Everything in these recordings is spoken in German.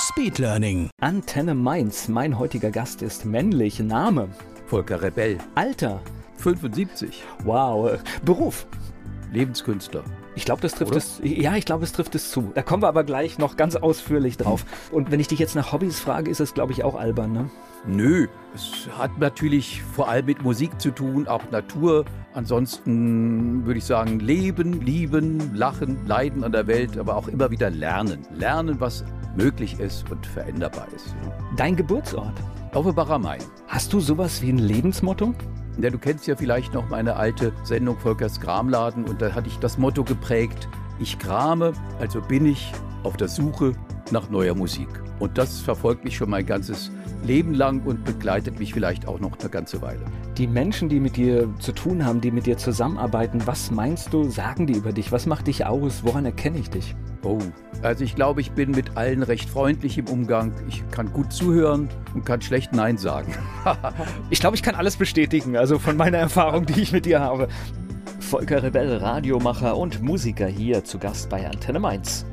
Speedlearning. Antenne Mainz. Mein heutiger Gast ist männlich. Name. Volker Rebell. Alter. 75. Wow. Beruf. Lebenskünstler. Ich glaube, das trifft Oder? es. Ja, ich glaube, es trifft es zu. Da kommen wir aber gleich noch ganz ausführlich drauf. Und wenn ich dich jetzt nach Hobbys frage, ist das, glaube ich, auch albern, ne? Nö, es hat natürlich vor allem mit Musik zu tun, auch Natur. Ansonsten würde ich sagen, leben, lieben, lachen, leiden an der Welt, aber auch immer wieder lernen. Lernen, was möglich ist und veränderbar ist. Dein Geburtsort. Offenbacher Main. Hast du sowas wie ein Lebensmotto? Ja, du kennst ja vielleicht noch meine alte Sendung Volkers Kramladen und da hatte ich das Motto geprägt, ich krame, also bin ich auf der Suche nach neuer Musik. Und das verfolgt mich schon mein ganzes Leben lang und begleitet mich vielleicht auch noch eine ganze Weile. Die Menschen, die mit dir zu tun haben, die mit dir zusammenarbeiten, was meinst du, sagen die über dich? Was macht dich aus? Woran erkenne ich dich? Oh, also ich glaube, ich bin mit allen recht freundlich im Umgang. Ich kann gut zuhören und kann schlecht Nein sagen. Ich glaube, ich kann alles bestätigen, also von meiner Erfahrung, die ich mit dir habe. Volker Rebell, Radiomacher und Musiker hier zu Gast bei Antenne Mainz.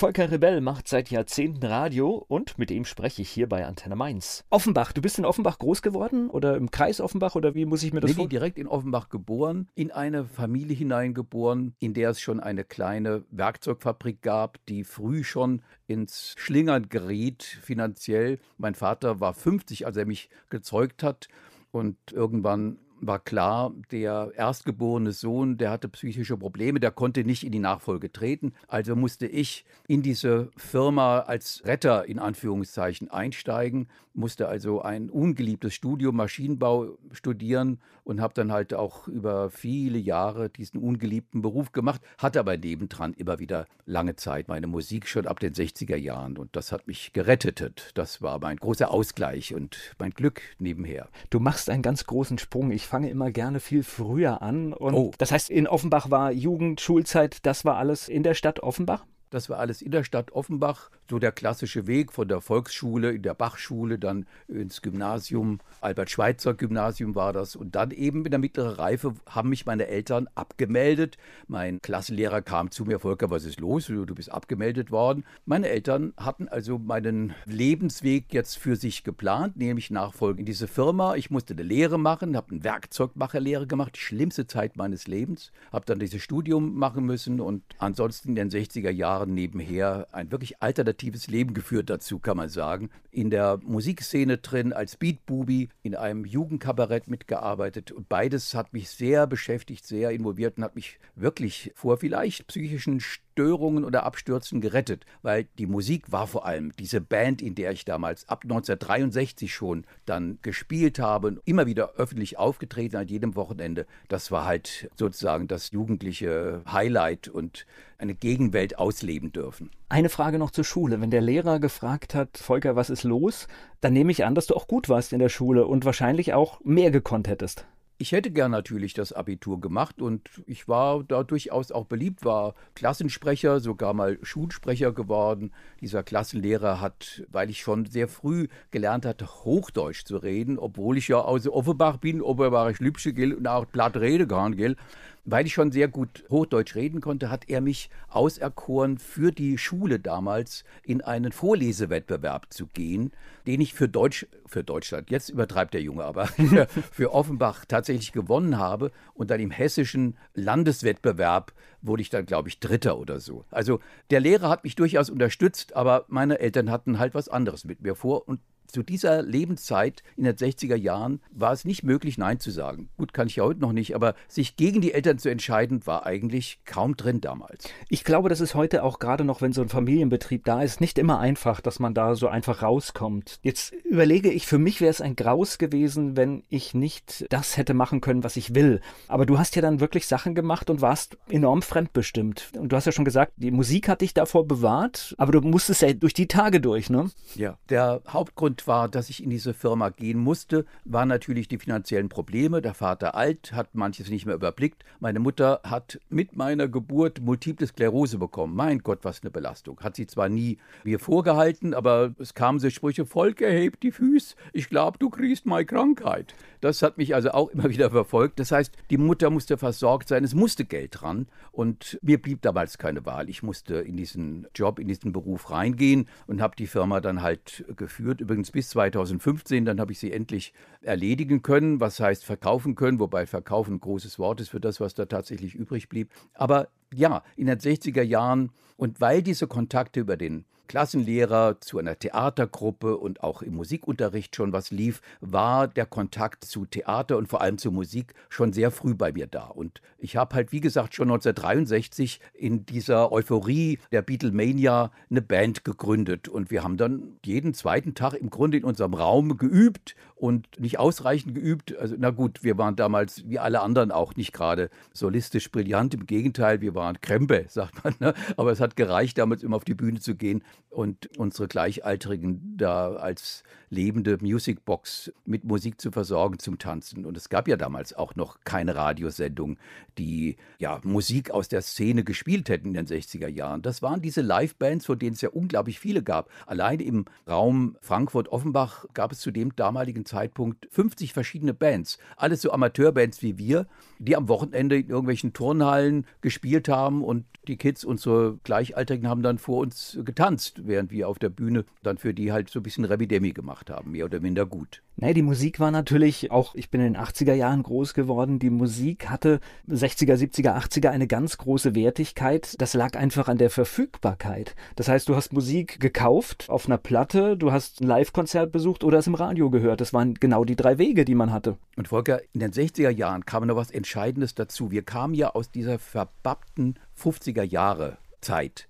Volker Rebell macht seit Jahrzehnten Radio und mit ihm spreche ich hier bei Antenne Mainz. Offenbach, du bist in Offenbach groß geworden oder im Kreis Offenbach oder wie muss ich mir das Nee, vorstellen? direkt in Offenbach geboren, in eine Familie hineingeboren, in der es schon eine kleine Werkzeugfabrik gab, die früh schon ins Schlingern geriet finanziell. Mein Vater war 50, als er mich gezeugt hat und irgendwann war klar, der erstgeborene Sohn, der hatte psychische Probleme, der konnte nicht in die Nachfolge treten. Also musste ich in diese Firma als Retter in Anführungszeichen einsteigen, musste also ein ungeliebtes Studium Maschinenbau studieren und habe dann halt auch über viele Jahre diesen ungeliebten Beruf gemacht, hatte aber nebendran immer wieder lange Zeit meine Musik schon ab den 60er Jahren und das hat mich gerettet. Das war mein großer Ausgleich und mein Glück nebenher. Du machst einen ganz großen Sprung. Ich fange immer gerne viel früher an. Und Oh. Das heißt, in Offenbach war Jugend, Schulzeit, das war alles in der Stadt Offenbach? Das war alles in der Stadt Offenbach, so der klassische Weg von der Volksschule in der Bachschule, dann ins Gymnasium, Albert-Schweitzer-Gymnasium war das. Und dann eben in der mittleren Reife haben mich meine Eltern abgemeldet. Mein Klassenlehrer kam zu mir, Volker, was ist los? Du bist abgemeldet worden. Meine Eltern hatten also meinen Lebensweg jetzt für sich geplant, nämlich Nachfolge in diese Firma. Ich musste eine Lehre machen, habe eine Werkzeugmacherlehre gemacht, schlimmste Zeit meines Lebens. Habe dann dieses Studium machen müssen und ansonsten in den 60er Jahren nebenher ein wirklich alternatives Leben geführt dazu, kann man sagen. In der Musikszene drin, als Beatbubi, in einem Jugendkabarett mitgearbeitet. Und beides hat mich sehr beschäftigt, sehr involviert und hat mich wirklich vor vielleicht psychischen Störungen oder Abstürzen gerettet, weil die Musik war vor allem diese Band, in der ich damals ab 1963 schon dann gespielt habe, und immer wieder öffentlich aufgetreten an jedem Wochenende. Das war halt sozusagen das jugendliche Highlight und eine Gegenwelt ausleben dürfen. Eine Frage noch zur Schule. Wenn der Lehrer gefragt hat, Volker, was ist los? Dann nehme ich an, dass du auch gut warst in der Schule und wahrscheinlich auch mehr gekonnt hättest. Ich hätte gern natürlich das Abitur gemacht und ich war da durchaus auch beliebt, war Klassensprecher, sogar mal Schulsprecher geworden. Dieser Klassenlehrer hat, weil ich schon sehr früh gelernt hatte, Hochdeutsch zu reden, obwohl ich ja aus Offenbach bin, Oberbayerisch Lübsche gilt und auch platt reden kann, gell. Weil ich schon sehr gut Hochdeutsch reden konnte, hat er mich auserkoren, für die Schule damals in einen Vorlesewettbewerb zu gehen, den ich für Deutsch, für Deutschland, jetzt übertreibt der Junge aber, für, Offenbach tatsächlich gewonnen habe. Und dann im hessischen Landeswettbewerb wurde ich dann, glaube ich, Dritter oder so. Also der Lehrer hat mich durchaus unterstützt, aber meine Eltern hatten halt was anderes mit mir vor und zu dieser Lebenszeit in den 60er Jahren war es nicht möglich, Nein zu sagen. Gut, kann ich ja heute noch nicht, aber sich gegen die Eltern zu entscheiden, war eigentlich kaum drin damals. Ich glaube, das ist heute auch gerade noch, wenn so ein Familienbetrieb da ist, nicht immer einfach, dass man da so einfach rauskommt. Jetzt überlege ich, für mich wäre es ein Graus gewesen, wenn ich nicht das hätte machen können, was ich will. Aber du hast ja dann wirklich Sachen gemacht und warst enorm fremdbestimmt. Und du hast ja schon gesagt, die Musik hat dich davor bewahrt, aber du musstest ja durch die Tage durch, ne? Ja, der Hauptgrund war, dass ich in diese Firma gehen musste, waren natürlich die finanziellen Probleme. Der Vater alt, hat manches nicht mehr überblickt. Meine Mutter hat mit meiner Geburt Multiple Sklerose bekommen. Mein Gott, was eine Belastung. Hat sie zwar nie mir vorgehalten, aber es kamen so Sprüche, Volk erhebt die Füße, ich glaube, du kriegst meine Krankheit. Das hat mich also auch immer wieder verfolgt. Das heißt, die Mutter musste versorgt sein, es musste Geld dran und mir blieb damals keine Wahl. Ich musste in diesen Job, in diesen Beruf reingehen und habe die Firma dann halt geführt, übrigens bis 2015, dann habe ich sie endlich erledigen können, was heißt verkaufen können, wobei verkaufen großes Wort ist für das, was da tatsächlich übrig blieb. Aber ja, in den 60er Jahren und weil diese Kontakte über den Klassenlehrer zu einer Theatergruppe und auch im Musikunterricht schon was lief, war der Kontakt zu Theater und vor allem zu Musik schon sehr früh bei mir da. Und ich habe halt, wie gesagt, schon 1963 in dieser Euphorie der Beatlemania eine Band gegründet. Und wir haben dann jeden zweiten Tag im Grunde in unserem Raum geübt und nicht ausreichend geübt. Also, na gut, wir waren damals wie alle anderen auch nicht gerade solistisch brillant. Im Gegenteil, wir waren Krempe, sagt man. Ne? Aber es hat gereicht, damals immer auf die Bühne zu gehen und unsere Gleichaltrigen da als lebende Musicbox mit Musik zu versorgen zum Tanzen. Und es gab ja damals auch noch keine Radiosendung, die ja Musik aus der Szene gespielt hätten in den 60er Jahren. Das waren diese Livebands, von denen es ja unglaublich viele gab. Allein im Raum Frankfurt-Offenbach gab es zu dem damaligen Zeitpunkt 50 verschiedene Bands. Alles so Amateurbands wie wir, die am Wochenende in irgendwelchen Turnhallen gespielt haben und die Kids, unsere Gleichaltrigen, haben dann vor uns getanzt, während wir auf der Bühne dann für die halt so ein bisschen Rebidemi gemacht haben, mehr oder minder gut. Nee, die Musik war natürlich auch, ich bin in den 80er Jahren groß geworden, die Musik hatte 60er, 70er, 80er eine ganz große Wertigkeit. Das lag einfach an der Verfügbarkeit. Das heißt, du hast Musik gekauft auf einer Platte, du hast ein Live-Konzert besucht oder es im Radio gehört. Das waren genau die drei Wege, die man hatte. Und Volker, in den 60er Jahren kam noch was Entscheidendes dazu. Wir kamen ja aus dieser verbappten 50er Jahre Zeit.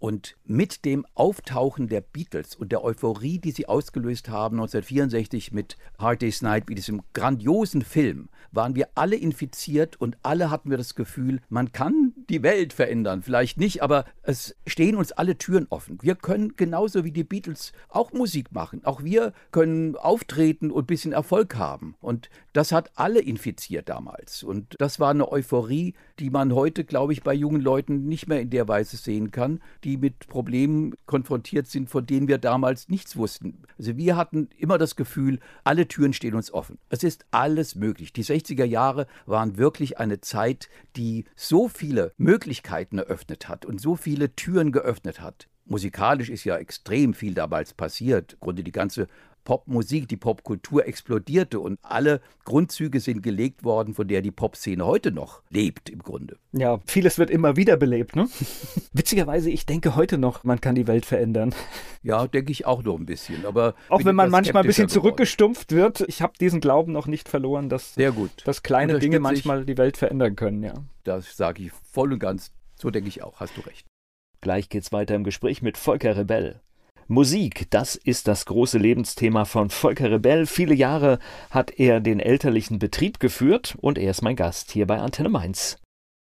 Und mit dem Auftauchen der Beatles und der Euphorie, die sie ausgelöst haben 1964 mit Hard Day's Night, wie diesem grandiosen Film, waren wir alle infiziert und alle hatten wir das Gefühl, man kann die Welt verändern. Vielleicht nicht, aber es stehen uns alle Türen offen. Wir können genauso wie die Beatles auch Musik machen. Auch wir können auftreten und ein bisschen Erfolg haben. Und das hat alle infiziert damals. Und das war eine Euphorie, die man heute, glaube ich, bei jungen Leuten nicht mehr in der Weise sehen kann, die mit Problemen konfrontiert sind, von denen wir damals nichts wussten. Also wir hatten immer das Gefühl, alle Türen stehen uns offen. Es ist alles möglich. Die 60er Jahre waren wirklich eine Zeit, die so viele Möglichkeiten eröffnet hat und so viele Türen geöffnet hat. Musikalisch ist ja extrem viel damals passiert. Im Grunde die ganze Popmusik, die Popkultur explodierte und alle Grundzüge sind gelegt worden, von der die Popszene heute noch lebt im Grunde. Ja, vieles wird immer wieder belebt, ne? Witzigerweise, ich denke heute noch, man kann die Welt verändern. Ja, denke ich auch noch ein bisschen, aber auch wenn man manchmal ein bisschen zurückgestumpft wird, ich habe diesen Glauben noch nicht verloren, dass, Sehr gut. dass kleine Dinge manchmal die Welt verändern können, ja. Das sage ich voll und ganz. So denke ich auch, hast du recht. Gleich geht's weiter im Gespräch mit Volker Rebell. Musik, das ist das große Lebensthema von Volker Rebell. Viele Jahre hat er den elterlichen Betrieb geführt und er ist mein Gast hier bei Antenne Mainz.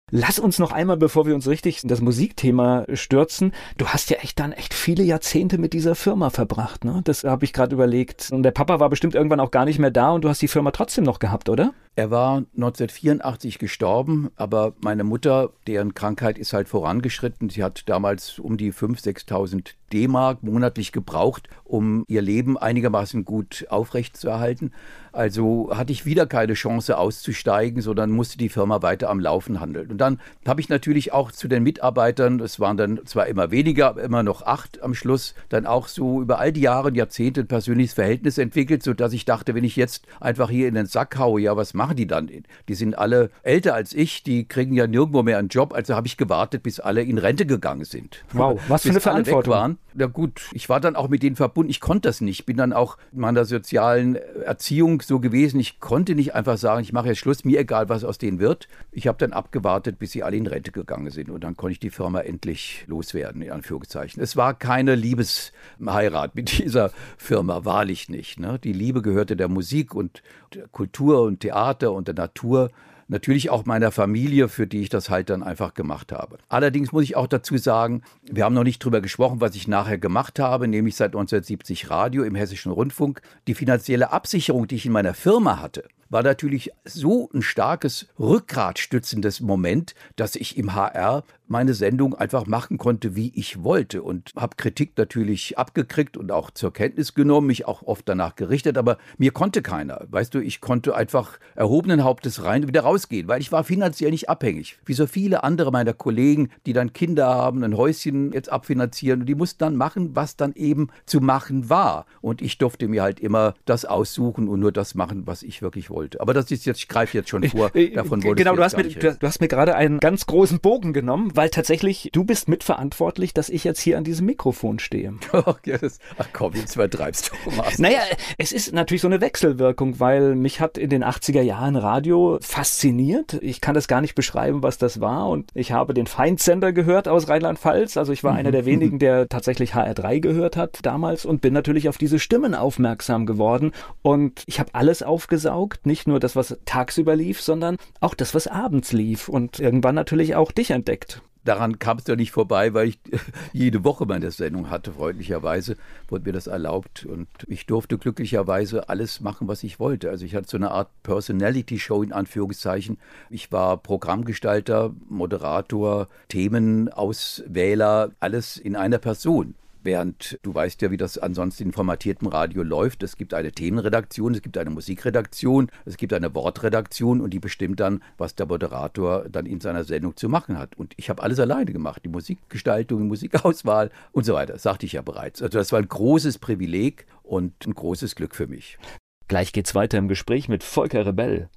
Lass uns noch einmal, bevor wir uns richtig in das Musikthema stürzen. Du hast ja echt dann echt viele Jahrzehnte mit dieser Firma verbracht, ne? Das habe ich gerade überlegt. Und der Papa war bestimmt irgendwann auch gar nicht mehr da und du hast die Firma trotzdem noch gehabt, oder? Er war 1984 gestorben, aber meine Mutter, deren Krankheit ist halt vorangeschritten. Sie hat damals um die 5.000, 6.000 D-Mark monatlich gebraucht, um ihr Leben einigermaßen gut aufrechtzuerhalten. Also hatte ich wieder keine Chance auszusteigen, sondern musste die Firma weiter am Laufen handeln. Und dann habe ich natürlich auch zu den Mitarbeitern, es waren dann zwar immer weniger, immer noch acht am Schluss, dann auch so über all die Jahre und Jahrzehnte ein persönliches Verhältnis entwickelt, sodass ich dachte, wenn ich jetzt einfach hier in den Sack haue, ja, was machen die dann? Die sind alle älter als ich, die kriegen ja nirgendwo mehr einen Job, also habe ich gewartet, bis alle in Rente gegangen sind. Wow, was für eine Verantwortung. Waren. Na gut, ich war dann auch mit denen verbunden, ich konnte das nicht, bin dann auch in meiner sozialen Erziehung so gewesen, ich konnte nicht einfach sagen, ich mache jetzt Schluss, mir egal, was aus denen wird. Ich habe dann abgewartet, bis sie alle in Rente gegangen sind und dann konnte ich die Firma endlich loswerden, in Anführungszeichen. Es war keine Liebesheirat mit dieser Firma, wahrlich nicht. Ne? Die Liebe gehörte der Musik und der Kultur und Theater und der Natur natürlich auch meiner Familie, für die ich das halt dann einfach gemacht habe. Allerdings muss ich auch dazu sagen, wir haben noch nicht drüber gesprochen, was ich nachher gemacht habe, nämlich seit 1970 Radio im Hessischen Rundfunk. Die finanzielle Absicherung, die ich in meiner Firma hatte, war natürlich so ein starkes Rückgratstützendes Moment, dass ich im HR meine Sendung einfach machen konnte, wie ich wollte und habe Kritik natürlich abgekriegt und auch zur Kenntnis genommen, mich auch oft danach gerichtet, aber mir konnte keiner. Weißt du, ich konnte einfach erhobenen Hauptes rein und wieder rausgehen, weil ich war finanziell nicht abhängig. Wie so viele andere meiner Kollegen, die dann Kinder haben, ein Häuschen jetzt abfinanzieren und die mussten dann machen, was dann eben zu machen war. Und ich durfte mir halt immer das aussuchen und nur das machen, was ich wirklich wollte. Aber das ist jetzt, ich greife jetzt schon vor, davon wurde Genau, du hast, mir, du hast mir gerade einen ganz großen Bogen genommen, weil tatsächlich du bist mitverantwortlich, dass ich jetzt hier an diesem Mikrofon stehe. ach komm, jetzt übertreibst du. Thomas. Naja, es ist natürlich so eine Wechselwirkung, weil mich hat in den 80er Jahren Radio fasziniert. Ich kann das gar nicht beschreiben, was das war. Und ich habe den Feindsender gehört aus Rheinland-Pfalz. Also ich war einer der wenigen, der tatsächlich HR3 gehört hat damals und bin natürlich auf diese Stimmen aufmerksam geworden. Und ich habe alles aufgesaugt, nicht nur das, was tagsüber lief, sondern auch das, was abends lief. Und irgendwann natürlich auch dich entdeckt daran kam es ja nicht vorbei, weil ich jede Woche meine Sendung hatte. Freundlicherweise wurde mir das erlaubt und ich durfte glücklicherweise alles machen, was ich wollte. Also ich hatte so eine Art Personality-Show in Anführungszeichen. Ich war Programmgestalter, Moderator, Themenauswähler, alles in einer Person. Während du weißt ja, wie das ansonsten in formatiertem Radio läuft. Es gibt eine Themenredaktion, es gibt eine Musikredaktion, es gibt eine Wortredaktion und die bestimmt dann, was der Moderator dann in seiner Sendung zu machen hat. Und ich habe alles alleine gemacht. Die Musikgestaltung, die Musikauswahl und so weiter. Das sagte ich ja bereits. Also das war ein großes Privileg und ein großes Glück für mich. Gleich geht's weiter im Gespräch mit Volker Rebell.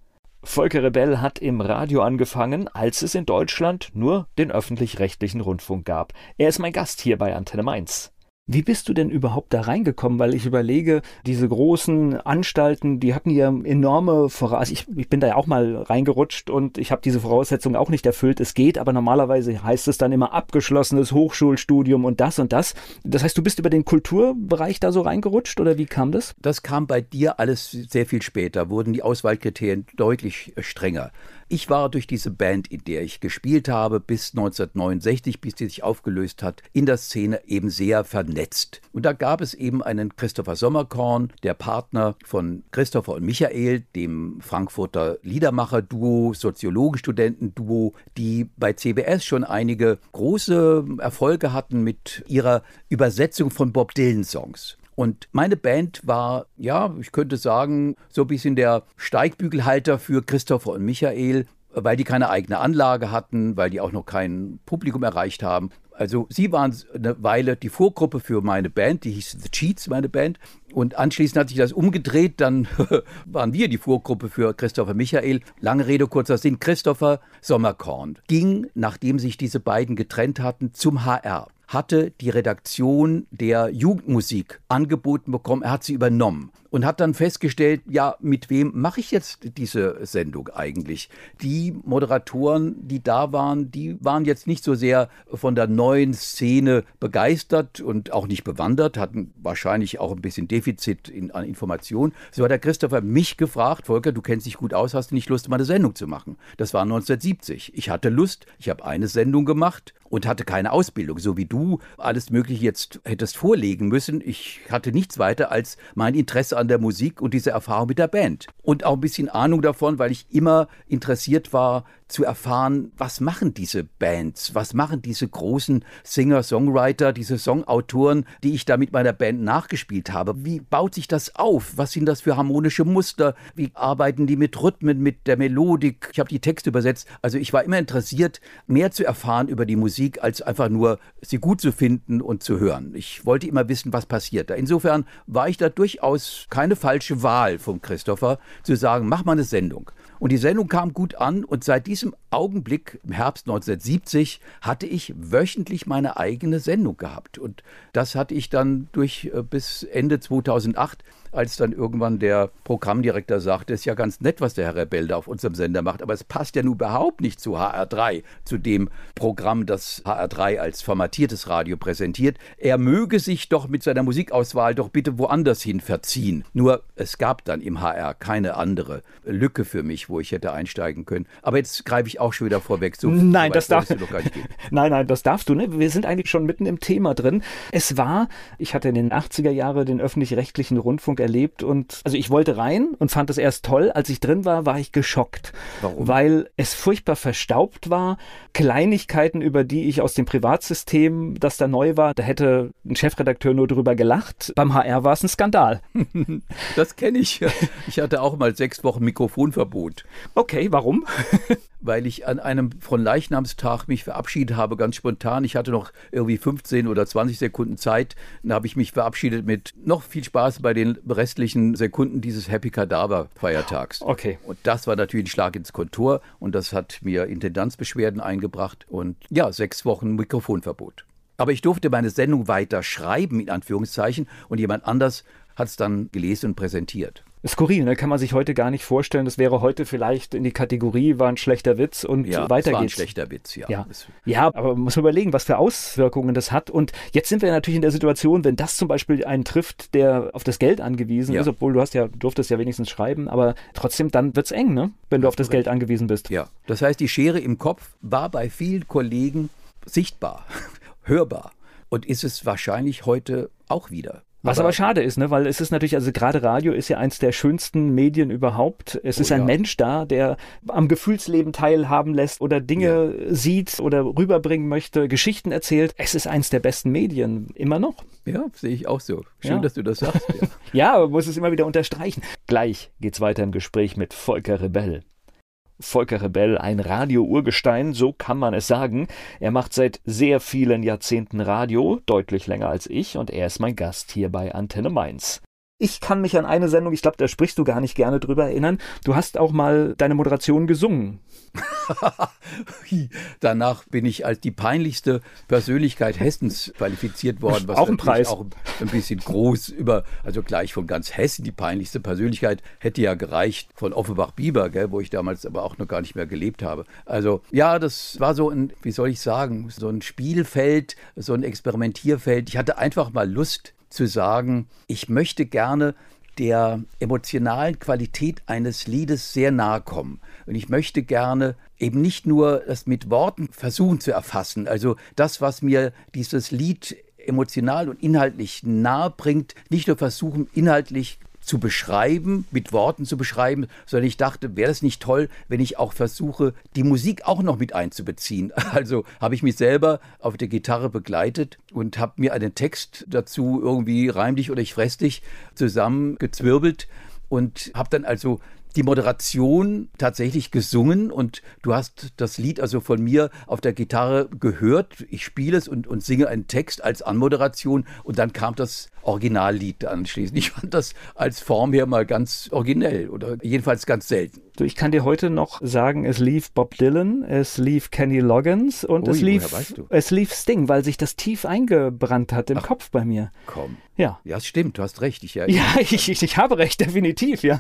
Volker Rebell hat im Radio angefangen, als es in Deutschland nur den öffentlich-rechtlichen Rundfunk gab. Er ist mein Gast hier bei Antenne Mainz. Wie bist du denn überhaupt da reingekommen? Weil ich überlege, diese großen Anstalten, die hatten ja enorme Voraussetzungen. Also ich, bin da ja auch mal reingerutscht und ich habe diese Voraussetzungen auch nicht erfüllt. Es geht, aber normalerweise heißt es dann immer abgeschlossenes Hochschulstudium und das und das. Das heißt, du bist über den Kulturbereich da so reingerutscht oder wie kam das? Das kam bei dir alles sehr viel später, wurden die Auswahlkriterien deutlich strenger. Ich war durch diese Band, in der ich gespielt habe, bis 1969, bis die sich aufgelöst hat, in der Szene eben sehr vernetzt. Und da gab es eben einen Christopher Sommerkorn, der Partner von Christopher und Michael, dem Frankfurter Liedermacher-Duo, Soziologenstudenten-Duo, die bei CBS schon einige große Erfolge hatten mit ihrer Übersetzung von Bob Dylan-Songs. Und meine Band war, ja, ich könnte sagen, so ein bisschen der Steigbügelhalter für Christopher und Michael, weil die keine eigene Anlage hatten, weil die auch noch kein Publikum erreicht haben. Also sie waren eine Weile die Vorgruppe für meine Band, die hieß The Cheats, meine Band. Und anschließend hat sich das umgedreht, dann waren wir die Vorgruppe für Christopher Michael. Lange Rede, kurzer Sinn, Christopher Sommerkorn ging, nachdem sich diese beiden getrennt hatten, zum HR hatte die Redaktion der Jugendmusik angeboten bekommen. Er hat sie übernommen und hat dann festgestellt, ja, mit wem mache ich jetzt diese Sendung eigentlich? Die Moderatoren, die da waren, die waren jetzt nicht so sehr von der neuen Szene begeistert und auch nicht bewandert, hatten wahrscheinlich auch ein bisschen Defizit in, an Informationen. So hat der Christopher mich gefragt, Volker, du kennst dich gut aus, hast du nicht Lust, mal eine Sendung zu machen? Das war 1970. Ich hatte Lust, ich habe eine Sendung gemacht und hatte keine Ausbildung, so wie du alles Mögliche jetzt hättest vorlegen müssen. Ich hatte nichts weiter als mein Interesse an der Musik und diese Erfahrung mit der Band. Und auch ein bisschen Ahnung davon, weil ich immer interessiert war, zu erfahren, was machen diese Bands, was machen diese großen Singer-Songwriter, diese Songautoren, die ich da mit meiner Band nachgespielt habe. Wie baut sich das auf? Was sind das für harmonische Muster? Wie arbeiten die mit Rhythmen, mit der Melodik? Ich habe die Texte übersetzt. Also ich war immer interessiert, mehr zu erfahren über die Musik, als einfach nur sie gut zu finden und zu hören. Ich wollte immer wissen, was passiert da. Insofern war ich da durchaus keine falsche Wahl von Christopher, zu sagen, mach mal eine Sendung. Und die Sendung kam gut an und seit diesem Augenblick im Herbst 1970 hatte ich wöchentlich meine eigene Sendung gehabt. Und das hatte ich dann durch äh, bis Ende 2008 als dann irgendwann der Programmdirektor sagte, es ist ja ganz nett, was der Herr Rebell da auf unserem Sender macht, aber es passt ja nun überhaupt nicht zu HR3, zu dem Programm, das HR3 als formatiertes Radio präsentiert. Er möge sich doch mit seiner Musikauswahl doch bitte woanders hin verziehen. Nur es gab dann im HR keine andere Lücke für mich, wo ich hätte einsteigen können. Aber jetzt greife ich auch schon wieder vorweg. So, nein, das darf du doch gar nicht gehen. Nein, nein, das darfst du. Ne? Wir sind eigentlich schon mitten im Thema drin. Es war, ich hatte in den 80er Jahren den öffentlich-rechtlichen Rundfunk erlebt und also ich wollte rein und fand es erst toll. Als ich drin war, war ich geschockt. Warum? Weil es furchtbar verstaubt war. Kleinigkeiten, über die ich aus dem Privatsystem, das da neu war, da hätte ein Chefredakteur nur drüber gelacht. Beim HR war es ein Skandal. Das kenne ich. Ich hatte auch mal sechs Wochen Mikrofonverbot. Okay, warum? Weil ich an einem von Leichnamstag mich verabschiedet habe, ganz spontan. Ich hatte noch irgendwie 15 oder 20 Sekunden Zeit. Dann habe ich mich verabschiedet mit noch viel Spaß bei den restlichen Sekunden dieses Happy Cadaver Feiertags. Okay. Und das war natürlich ein Schlag ins Kontor und das hat mir Intendanzbeschwerden eingebracht und ja, sechs Wochen Mikrofonverbot. Aber ich durfte meine Sendung weiter schreiben, in Anführungszeichen, und jemand anders hat es dann gelesen und präsentiert. Skurril, ne? kann man sich heute gar nicht vorstellen. Das wäre heute vielleicht in die Kategorie, war ein schlechter Witz und ja, weiter war geht's. ein schlechter Witz, ja. ja. Ja, aber man muss überlegen, was für Auswirkungen das hat. Und jetzt sind wir natürlich in der Situation, wenn das zum Beispiel einen trifft, der auf das Geld angewiesen ja. ist, obwohl du hast ja, durftest ja wenigstens schreiben, aber trotzdem, dann wird's eng, ne? wenn du auf das Geld angewiesen bist. Ja, das heißt, die Schere im Kopf war bei vielen Kollegen sichtbar, hörbar und ist es wahrscheinlich heute auch wieder. Was aber, aber, schade ist, ne? weil es ist natürlich, also gerade Radio ist ja eins der schönsten Medien überhaupt. Es oh, ist ein ja. Mensch da, der am Gefühlsleben teilhaben lässt oder Dinge ja. sieht oder rüberbringen möchte, Geschichten erzählt. Es ist eins der besten Medien, immer noch. Ja, sehe ich auch so. Schön, ja. dass du das sagst. Ja. aber muss es immer wieder unterstreichen. Gleich geht's weiter im Gespräch mit Volker Rebell. Volker Rebell ein Radio-Urgestein, so kann man es sagen. Er macht seit sehr vielen Jahrzehnten Radio, deutlich länger als ich, und er ist mein Gast hier bei Antenne Mainz. Ich kann mich an eine Sendung, ich glaube, da sprichst du gar nicht gerne drüber erinnern. Du hast auch mal deine Moderation gesungen. Danach bin ich als die peinlichste Persönlichkeit Hessens qualifiziert worden, was auch ein Preis. auch ein bisschen groß über, also gleich von ganz Hessen die peinlichste Persönlichkeit hätte ja gereicht von Offenbach-Bieber, wo ich damals aber auch noch gar nicht mehr gelebt habe. Also ja, das war so ein, wie soll ich sagen, so ein Spielfeld, so ein Experimentierfeld. Ich hatte einfach mal Lust, zu sagen, ich möchte gerne der emotionalen Qualität eines Liedes sehr nahe kommen. Und ich möchte gerne eben nicht nur das mit Worten versuchen zu erfassen, also das, was mir dieses Lied emotional und inhaltlich nahe bringt, nicht nur versuchen, inhaltlich zu beschreiben, mit Worten zu beschreiben, sondern ich dachte, wäre es nicht toll, wenn ich auch versuche, die Musik auch noch mit einzubeziehen. Also habe ich mich selber auf der Gitarre begleitet und habe mir einen Text dazu irgendwie reim dich oder ich fress dich zusammengezwirbelt und habe dann also die Moderation tatsächlich gesungen und du hast das Lied also von mir auf der Gitarre gehört. Ich spiele es und, und singe einen Text als Anmoderation und dann kam das Originallied anschließend. Ich fand das als Form her mal ganz originell oder jedenfalls ganz selten. Du, ich kann dir heute noch sagen, es lief Bob Dylan, es lief Kenny Loggins und Ui, es lief es lief Sting, weil sich das tief eingebrannt hat im Ach, Kopf bei mir. Komm. Ja. Ja, es stimmt, du hast recht. Ich, ja, ja ich, ich, ich habe recht, definitiv, ja.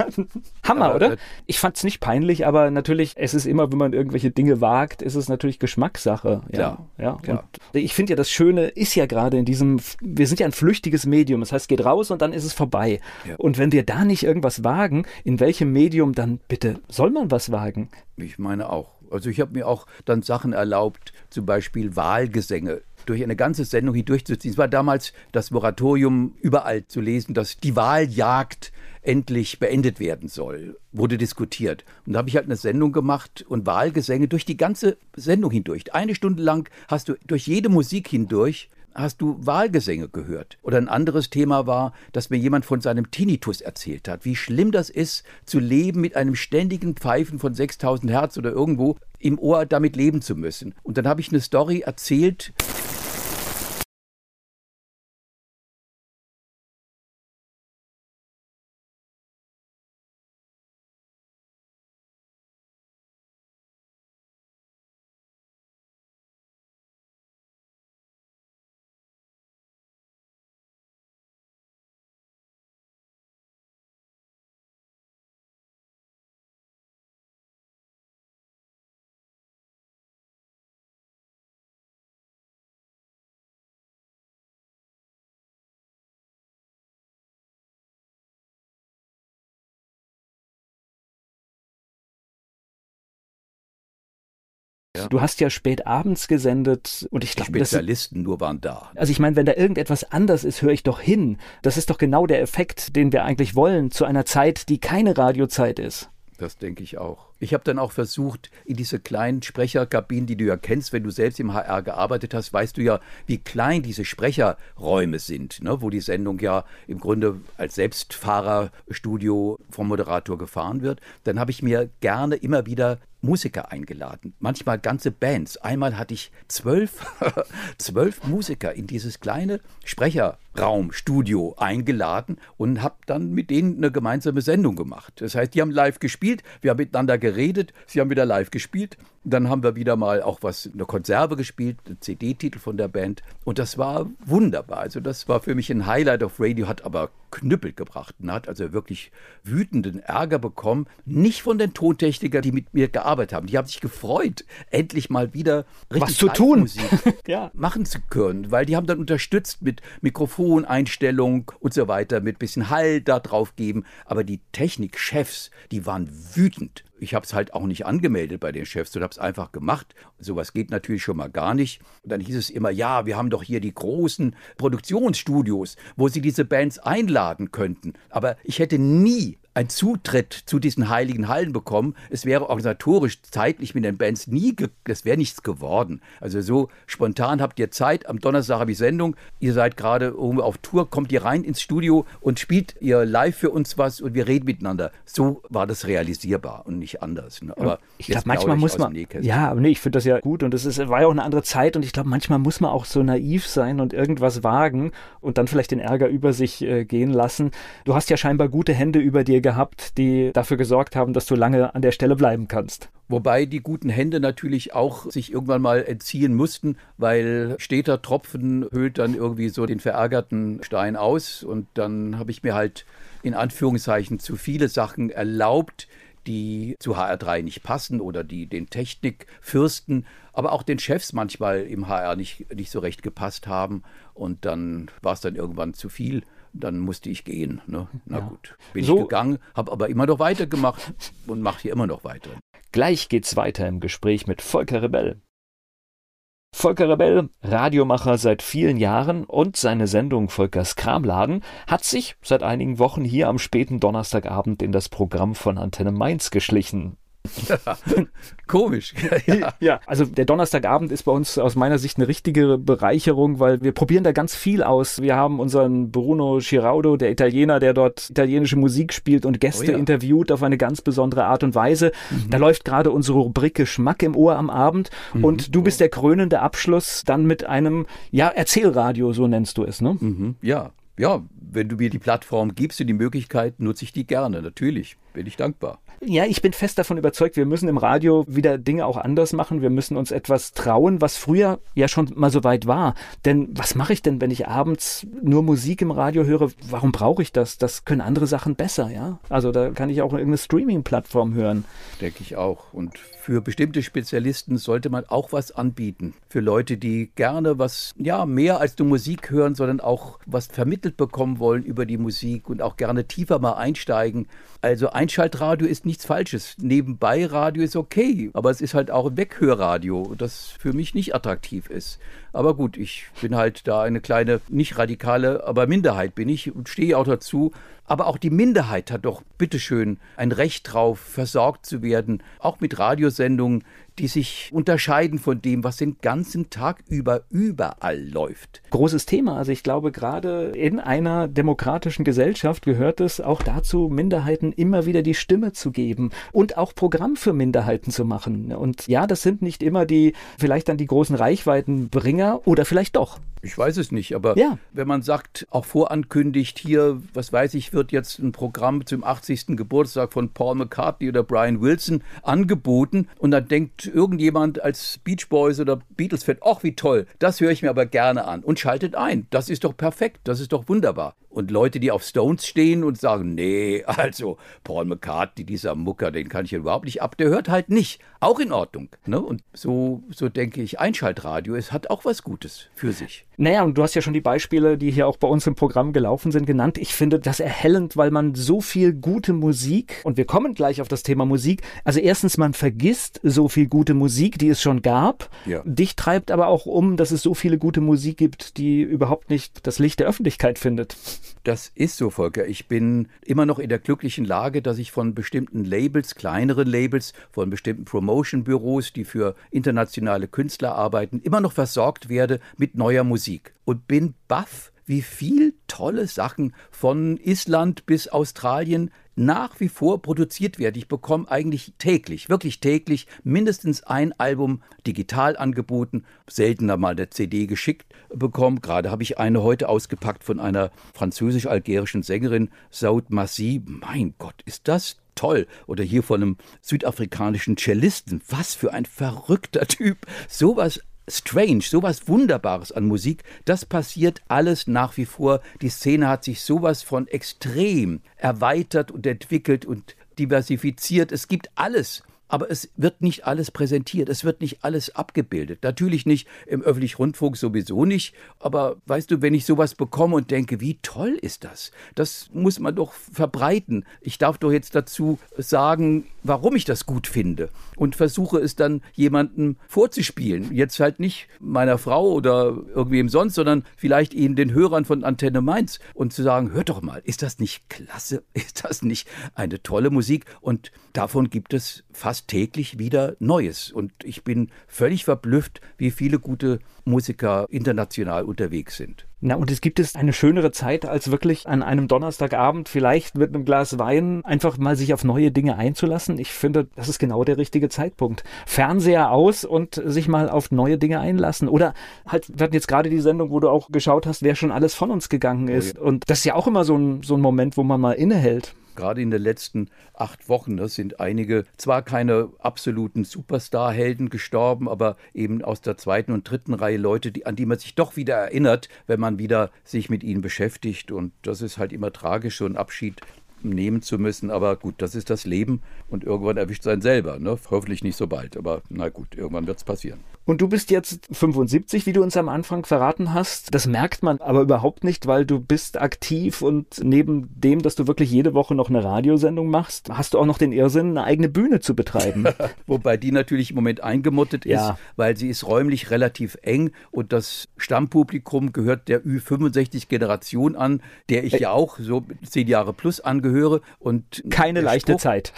Hammer, aber, oder? Äh, ich fand es nicht peinlich, aber natürlich, es ist immer, wenn man irgendwelche Dinge wagt, ist es natürlich Geschmackssache. Ja, klar, ja. Klar. Und ich finde ja, das Schöne ist ja gerade in diesem, wir sind ja ein flüchtiges Medium, das heißt, geht raus und dann ist es vorbei. Ja. Und wenn wir da nicht irgendwas wagen, in welchem Medium dann bitte soll man was wagen? Ich meine auch. Also ich habe mir auch dann Sachen erlaubt, zum Beispiel Wahlgesänge durch eine ganze Sendung hindurchzuziehen. Es war damals das Moratorium überall zu lesen, dass die Wahljagd endlich beendet werden soll, wurde diskutiert. Und da habe ich halt eine Sendung gemacht und Wahlgesänge durch die ganze Sendung hindurch. Eine Stunde lang hast du durch jede Musik hindurch hast du Wahlgesänge gehört. Oder ein anderes Thema war, dass mir jemand von seinem Tinnitus erzählt hat, wie schlimm das ist, zu leben mit einem ständigen Pfeifen von 6000 Hertz oder irgendwo im Ohr damit leben zu müssen. Und dann habe ich eine Story erzählt, Ja. Du hast ja spät abends gesendet und ich glaube, Spezialisten das, nur waren da. Also ich meine, wenn da irgendetwas anders ist, höre ich doch hin. Das ist doch genau der Effekt, den wir eigentlich wollen zu einer Zeit, die keine Radiozeit ist. Das denke ich auch. Ich habe dann auch versucht, in diese kleinen Sprecherkabinen, die du ja kennst, wenn du selbst im HR gearbeitet hast, weißt du ja, wie klein diese Sprecherräume sind, ne? wo die Sendung ja im Grunde als Selbstfahrerstudio vom Moderator gefahren wird. Dann habe ich mir gerne immer wieder Musiker eingeladen, manchmal ganze Bands. Einmal hatte ich zwölf, zwölf Musiker in dieses kleine Sprecherraumstudio eingeladen und habe dann mit denen eine gemeinsame Sendung gemacht. Das heißt, die haben live gespielt, wir haben miteinander geredet, sie haben wieder live gespielt. Dann haben wir wieder mal auch was, eine Konserve gespielt, ein CD-Titel von der Band. Und das war wunderbar. Also das war für mich ein Highlight of Radio, hat aber Knüppel gebracht und hat also wirklich wütenden Ärger bekommen. Nicht von den Tontechnikern, die mit mir gearbeitet haben. Die haben sich gefreut, endlich mal wieder richtig was zu tun ja. machen zu können, weil die haben dann unterstützt mit Mikrofoneinstellung und so weiter, mit bisschen Hall da drauf geben. Aber die Technikchefs, die waren wütend. Ich habe es halt auch nicht angemeldet bei den Chefs und habe es einfach gemacht. Sowas geht natürlich schon mal gar nicht. Und dann hieß es immer, ja, wir haben doch hier die großen Produktionsstudios, wo Sie diese Bands einladen könnten. Aber ich hätte nie einen Zutritt zu diesen heiligen Hallen bekommen. Es wäre organisatorisch, zeitlich mit den Bands nie, das wäre nichts geworden. Also so spontan habt ihr Zeit, am Donnerstag habe ich Sendung, ihr seid gerade irgendwo auf Tour, kommt ihr rein ins Studio und spielt ihr live für uns was und wir reden miteinander. So war das realisierbar und nicht anders. Ne? Aber ich glaube, manchmal muss man, ja, aber nee, ich finde das ja gut und das ist, war ja auch eine andere Zeit und ich glaube, manchmal muss man auch so naiv sein und irgendwas wagen und dann vielleicht den Ärger über sich äh, gehen lassen. Du hast ja scheinbar gute Hände über dir gehabt, die dafür gesorgt haben, dass du lange an der Stelle bleiben kannst. Wobei die guten Hände natürlich auch sich irgendwann mal entziehen mussten, weil steter Tropfen höhlt dann irgendwie so den verärgerten Stein aus. Und dann habe ich mir halt in Anführungszeichen zu viele Sachen erlaubt, die zu HR3 nicht passen oder die den Technikfürsten, aber auch den Chefs manchmal im HR nicht, nicht so recht gepasst haben. Und dann war es dann irgendwann zu viel dann musste ich gehen. Ne? Na ja. gut, bin so. ich gegangen, habe aber immer noch weitergemacht und mache hier immer noch weiter. Gleich geht's weiter im Gespräch mit Volker Rebell. Volker Rebell, Radiomacher seit vielen Jahren und seine Sendung Volkers Kramladen hat sich seit einigen Wochen hier am späten Donnerstagabend in das Programm von Antenne Mainz geschlichen. Komisch. Ja. ja. also der Donnerstagabend ist bei uns aus meiner Sicht eine richtige Bereicherung, weil wir probieren da ganz viel aus. Wir haben unseren Bruno Giraudo, der Italiener, der dort italienische Musik spielt und Gäste oh ja. interviewt auf eine ganz besondere Art und Weise. Mhm. Da läuft gerade unsere Rubrik Geschmack im Ohr am Abend mhm. und du bist der krönende Abschluss dann mit einem, ja, Erzählradio, so nennst du es, ne? Mhm. Ja, ja, wenn du mir die Plattform gibst und die Möglichkeit, nutze ich die gerne. Natürlich bin ich dankbar. Ja, ich bin fest davon überzeugt, wir müssen im Radio wieder Dinge auch anders machen. Wir müssen uns etwas trauen, was früher ja schon mal so weit war. Denn was mache ich denn, wenn ich abends nur Musik im Radio höre? Warum brauche ich das? Das können andere Sachen besser, ja? Also da kann ich auch irgendeine Streaming-Plattform hören. Denke ich auch. Und für bestimmte Spezialisten sollte man auch was anbieten. Für Leute, die gerne was, ja, mehr als nur Musik hören, sondern auch was vermittelt bekommen wollen über die Musik und auch gerne tiefer mal einsteigen. Also Einschaltradio ist nichts Falsches. Nebenbei Radio ist okay, aber es ist halt auch ein Weghörradio, das für mich nicht attraktiv ist. Aber gut, ich bin halt da eine kleine, nicht radikale, aber Minderheit bin ich und stehe auch dazu. Aber auch die Minderheit hat doch bitteschön ein Recht drauf, versorgt zu werden, auch mit Radiosendungen, die sich unterscheiden von dem, was den ganzen Tag über überall läuft. Großes Thema. Also ich glaube, gerade in einer demokratischen Gesellschaft gehört es auch dazu, Minderheiten immer wieder die Stimme zu geben und auch Programm für Minderheiten zu machen. Und ja, das sind nicht immer die, vielleicht dann die großen Reichweitenbringer oder vielleicht doch. Ich weiß es nicht, aber ja. wenn man sagt, auch vorankündigt, hier, was weiß ich, wird jetzt ein Programm zum 80. Geburtstag von Paul McCartney oder Brian Wilson angeboten und dann denkt irgendjemand als Beach Boys oder Beatles-Fan, ach wie toll, das höre ich mir aber gerne an und schaltet ein. Das ist doch perfekt, das ist doch wunderbar. Und Leute, die auf Stones stehen und sagen, nee, also Paul McCartney, dieser Mucker, den kann ich ja überhaupt nicht ab, der hört halt nicht. Auch in Ordnung. Ne? Und so, so denke ich, Einschaltradio, es hat auch was Gutes für sich. Naja, und du hast ja schon die Beispiele, die hier auch bei uns im Programm gelaufen sind, genannt. Ich finde das erhellend, weil man so viel gute Musik, und wir kommen gleich auf das Thema Musik, also erstens, man vergisst so viel gute Musik, die es schon gab. Ja. Dich treibt aber auch um, dass es so viele gute Musik gibt, die überhaupt nicht das Licht der Öffentlichkeit findet. Das ist so, Volker. Ich bin immer noch in der glücklichen Lage, dass ich von bestimmten Labels, kleineren Labels, von bestimmten Promotion-Büros, die für internationale Künstler arbeiten, immer noch versorgt werde mit neuer Musik. Und bin baff, wie viel tolle Sachen von Island bis Australien nach wie vor produziert werden. Ich bekomme eigentlich täglich, wirklich täglich, mindestens ein Album digital angeboten, seltener mal der CD geschickt bekommen. Gerade habe ich eine heute ausgepackt von einer französisch-algerischen Sängerin, Saud Massi. Mein Gott, ist das toll. Oder hier von einem südafrikanischen Cellisten. Was für ein verrückter Typ. Sowas strange, sowas Wunderbares an Musik, das passiert alles nach wie vor. Die Szene hat sich sowas von extrem erweitert und entwickelt und diversifiziert. Es gibt alles aber es wird nicht alles präsentiert, es wird nicht alles abgebildet. Natürlich nicht im öffentlichen Rundfunk sowieso nicht, aber weißt du, wenn ich sowas bekomme und denke, wie toll ist das? Das muss man doch verbreiten. Ich darf doch jetzt dazu sagen, warum ich das gut finde und versuche es dann jemandem vorzuspielen. Jetzt halt nicht meiner Frau oder irgendwem sonst, sondern vielleicht eben den Hörern von Antenne Mainz und zu sagen, hört doch mal, ist das nicht klasse? Ist das nicht eine tolle Musik? Und davon gibt es fast täglich wieder Neues. Und ich bin völlig verblüfft, wie viele gute Musiker international unterwegs sind. Na, und es gibt es eine schönere Zeit, als wirklich an einem Donnerstagabend vielleicht mit einem Glas Wein einfach mal sich auf neue Dinge einzulassen. Ich finde, das ist genau der richtige Zeitpunkt. Fernseher aus und sich mal auf neue Dinge einlassen. Oder halt, wir hatten jetzt gerade die Sendung, wo du auch geschaut hast, wer schon alles von uns gegangen ist. Oh ja. Und das ist ja auch immer so ein, so ein Moment, wo man mal innehält. Gerade in den letzten acht Wochen das sind einige, zwar keine absoluten Superstar-Helden gestorben, aber eben aus der zweiten und dritten Reihe Leute, die, an die man sich doch wieder erinnert, wenn man wieder sich mit ihnen beschäftigt. Und das ist halt immer tragisch, so ein Abschied nehmen zu müssen. Aber gut, das ist das Leben und irgendwann erwischt sein selber. Ne? Hoffentlich nicht so bald, aber na gut, irgendwann wird es passieren. Und du bist jetzt 75, wie du uns am Anfang verraten hast. Das merkt man aber überhaupt nicht, weil du bist aktiv und neben dem, dass du wirklich jede Woche noch eine Radiosendung machst, hast du auch noch den Irrsinn, eine eigene Bühne zu betreiben. Wobei die natürlich im Moment eingemottet ja. ist, weil sie ist räumlich relativ eng und das Stammpublikum gehört der Ü65-Generation an, der ich ja auch so zehn Jahre plus angehöre. Und Keine leichte Spruch, Zeit.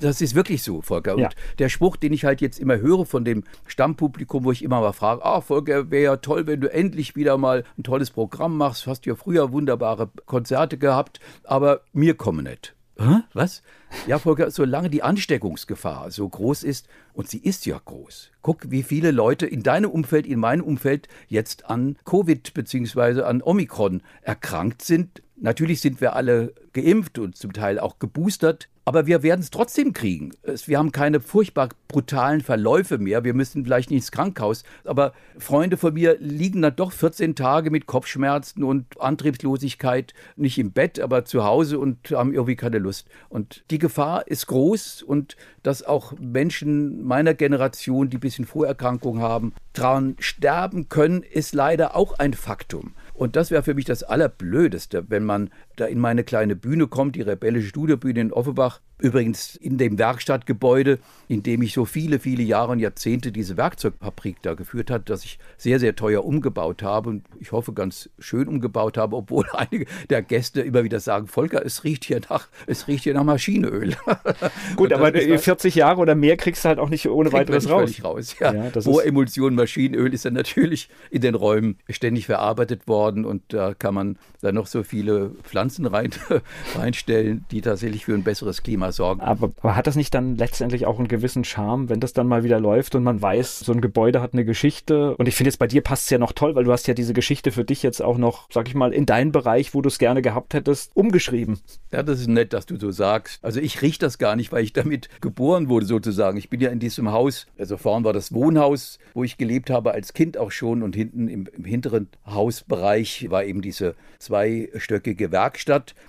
Das ist wirklich so, Volker. Und ja. der Spruch, den ich halt jetzt immer höre von dem Stammpublikum, Publikum, wo ich immer mal frage, ah, Volker, wäre ja toll, wenn du endlich wieder mal ein tolles Programm machst. Hast ja früher wunderbare Konzerte gehabt, aber mir kommen nicht. Hä? Was? Ja, Volker, solange die Ansteckungsgefahr so groß ist, und sie ist ja groß. Guck, wie viele Leute in deinem Umfeld, in meinem Umfeld jetzt an Covid bzw. an Omikron erkrankt sind. Natürlich sind wir alle geimpft und zum Teil auch geboostert. Aber wir werden es trotzdem kriegen. Wir haben keine furchtbar brutalen Verläufe mehr. Wir müssen vielleicht nicht ins Krankenhaus. Aber Freunde von mir liegen dann doch 14 Tage mit Kopfschmerzen und Antriebslosigkeit, nicht im Bett, aber zu Hause und haben irgendwie keine Lust. Und die Gefahr ist groß und dass auch Menschen meiner Generation, die ein bisschen Vorerkrankungen haben, daran sterben können, ist leider auch ein Faktum. Und das wäre für mich das Allerblödeste, wenn man da in meine kleine Bühne kommt, die rebellische Studiobühne in Offenbach, übrigens in dem Werkstattgebäude, in dem ich so viele, viele Jahre und Jahrzehnte diese Werkzeugfabrik da geführt hat, das ich sehr, sehr teuer umgebaut habe und ich hoffe ganz schön umgebaut habe, obwohl einige der Gäste immer wieder sagen, Volker, es riecht hier nach, es riecht hier nach Maschinenöl. Gut, aber 40 Jahre oder mehr kriegst du halt auch nicht ohne weiteres raus. raus ja. Ja, Bohremulsion, Maschinenöl ist dann natürlich in den Räumen ständig verarbeitet worden und da kann man dann noch so viele Pflanzen rein, reinstellen, die tatsächlich für ein besseres Klima sorgen. Aber, aber, hat das nicht dann letztendlich auch einen gewissen Charme, wenn das dann mal wieder läuft und man weiß, so ein Gebäude hat eine Geschichte? Und ich finde jetzt bei dir passt es ja noch toll, weil du hast ja diese Geschichte für dich jetzt auch noch, sag ich mal, in deinen Bereich, wo du es gerne gehabt hättest, umgeschrieben. Ja, das ist nett, dass du so sagst. Also ich rieche das gar nicht, weil ich damit geboren wurde sozusagen. Ich bin ja in diesem Haus, also vorn war das Wohnhaus, wo ich gelebt habe als Kind auch schon und hinten im, im hinteren Hausbereich war eben diese zweistöckige Werkstatt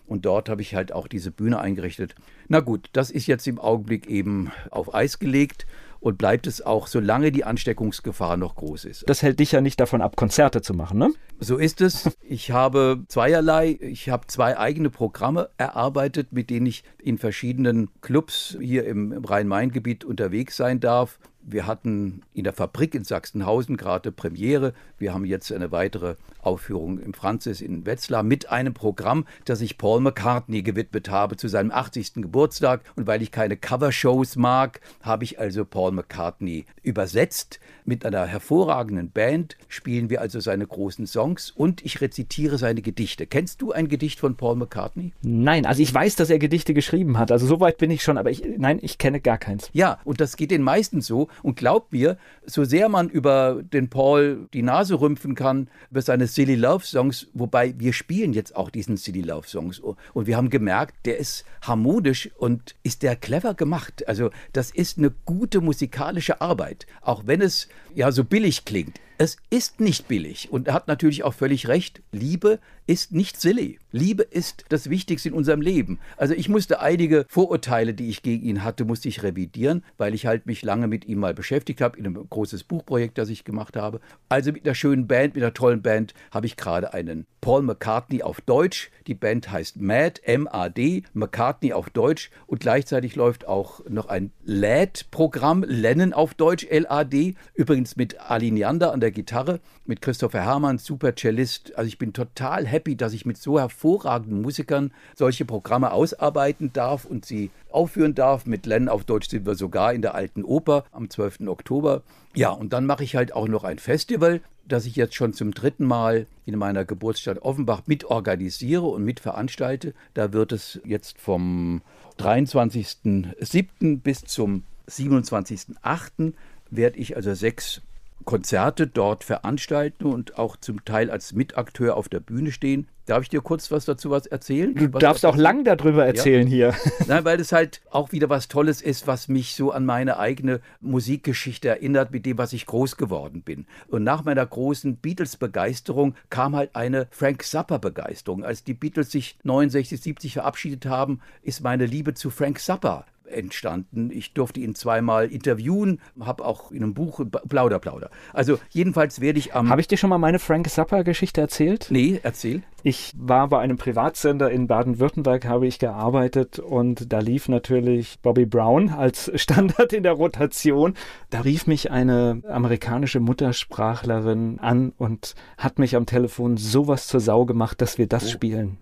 und dort habe ich halt auch diese Bühne eingerichtet. Na gut, das ist jetzt im Augenblick eben auf Eis gelegt und bleibt es auch, solange die Ansteckungsgefahr noch groß ist. Das hält dich ja nicht davon ab, Konzerte zu machen, ne? So ist es. Ich habe zweierlei, ich habe zwei eigene Programme erarbeitet, mit denen ich in verschiedenen Clubs hier im, im Rhein-Main-Gebiet unterwegs sein darf. Wir hatten in der Fabrik in Sachsenhausen gerade Premiere. Wir haben jetzt eine weitere Aufführung im Franzis in Wetzlar mit einem Programm, das ich Paul McCartney gewidmet habe zu seinem 80. Geburtstag. Und weil ich keine Covershows mag, habe ich also Paul McCartney übersetzt. Mit einer hervorragenden Band spielen wir also seine großen Songs und ich rezitiere seine Gedichte. Kennst du ein Gedicht von Paul McCartney? Nein, also ich weiß, dass er Gedichte geschrieben hat. Also so weit bin ich schon, aber ich, nein, ich kenne gar keins. Ja, und das geht den meisten so. Und glaubt mir, so sehr man über den Paul die Nase rümpfen kann, über seine Silly Love Songs, wobei wir spielen jetzt auch diesen Silly Love Songs. Und wir haben gemerkt, der ist harmonisch und ist der clever gemacht. Also das ist eine gute musikalische Arbeit, auch wenn es ja so billig klingt. Es ist nicht billig und er hat natürlich auch völlig recht. Liebe ist nicht silly. Liebe ist das Wichtigste in unserem Leben. Also ich musste einige Vorurteile, die ich gegen ihn hatte, musste ich revidieren, weil ich halt mich lange mit ihm mal beschäftigt habe in einem großes Buchprojekt, das ich gemacht habe. Also mit einer schönen Band, mit einer tollen Band habe ich gerade einen Paul McCartney auf Deutsch. Die Band heißt Mad, M-A-D, McCartney auf Deutsch und gleichzeitig läuft auch noch ein LAD-Programm, Lennon auf Deutsch, L-A-D, übrigens mit Ali Neander an der Gitarre, mit Christopher Hermann, super Cellist. Also ich bin total happy, dass ich mit so hervorragenden Musikern solche Programme ausarbeiten darf und sie aufführen darf. Mit Len auf Deutsch sind wir sogar in der Alten Oper am 12. Oktober. Ja, und dann mache ich halt auch noch ein Festival, das ich jetzt schon zum dritten Mal in meiner Geburtsstadt Offenbach mitorganisiere und mitveranstalte. Da wird es jetzt vom 23.07. bis zum 27.08. werde ich also sechs Konzerte dort veranstalten und auch zum Teil als Mitakteur auf der Bühne stehen. Darf ich dir kurz was dazu was erzählen? Du was darfst auch lang darüber erzählen ja. hier. Nein, weil es halt auch wieder was Tolles ist, was mich so an meine eigene Musikgeschichte erinnert, mit dem, was ich groß geworden bin. Und nach meiner großen Beatles-Begeisterung kam halt eine Frank Zappa-Begeisterung. Als die Beatles sich 69, 70 verabschiedet haben, ist meine Liebe zu Frank Zappa entstanden. Ich durfte ihn zweimal interviewen, habe auch in einem Buch Plauder, Plauder. Also jedenfalls werde ich am... Habe ich dir schon mal meine Frank Zappa-Geschichte erzählt? Nee, erzähl. Ich war bei einem Privatsender in Baden-Württemberg, habe ich gearbeitet und da lief natürlich Bobby Brown als Standard in der Rotation. Da rief mich eine amerikanische Muttersprachlerin an und hat mich am Telefon sowas zur Sau gemacht, dass wir das oh. spielen.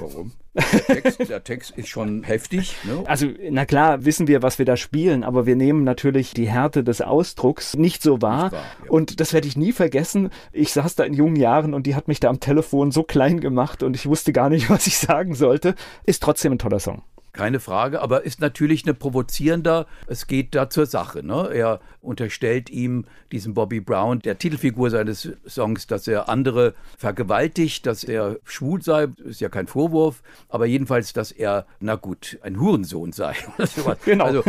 Warum? Der Text, der Text, ist schon heftig. Ne? Also, na klar, wissen wir, was wir da spielen, aber wir nehmen natürlich die Härte des Ausdrucks nicht so wahr. Nicht wahr ja. Und das werde ich nie vergessen. Ich saß da in jungen Jahren und die hat mich da am Telefon so klein gemacht und ich wusste gar nicht, was ich sagen sollte. Ist trotzdem ein toller Song. Keine Frage, aber ist natürlich eine provozierender. Es geht da zur Sache. Ne? Er unterstellt ihm, diesem Bobby Brown, der Titelfigur seines Songs, dass er andere vergewaltigt, dass er schwul sei. Ist ja kein Vorwurf, aber jedenfalls, dass er, na gut, ein Hurensohn sei. genau. Also,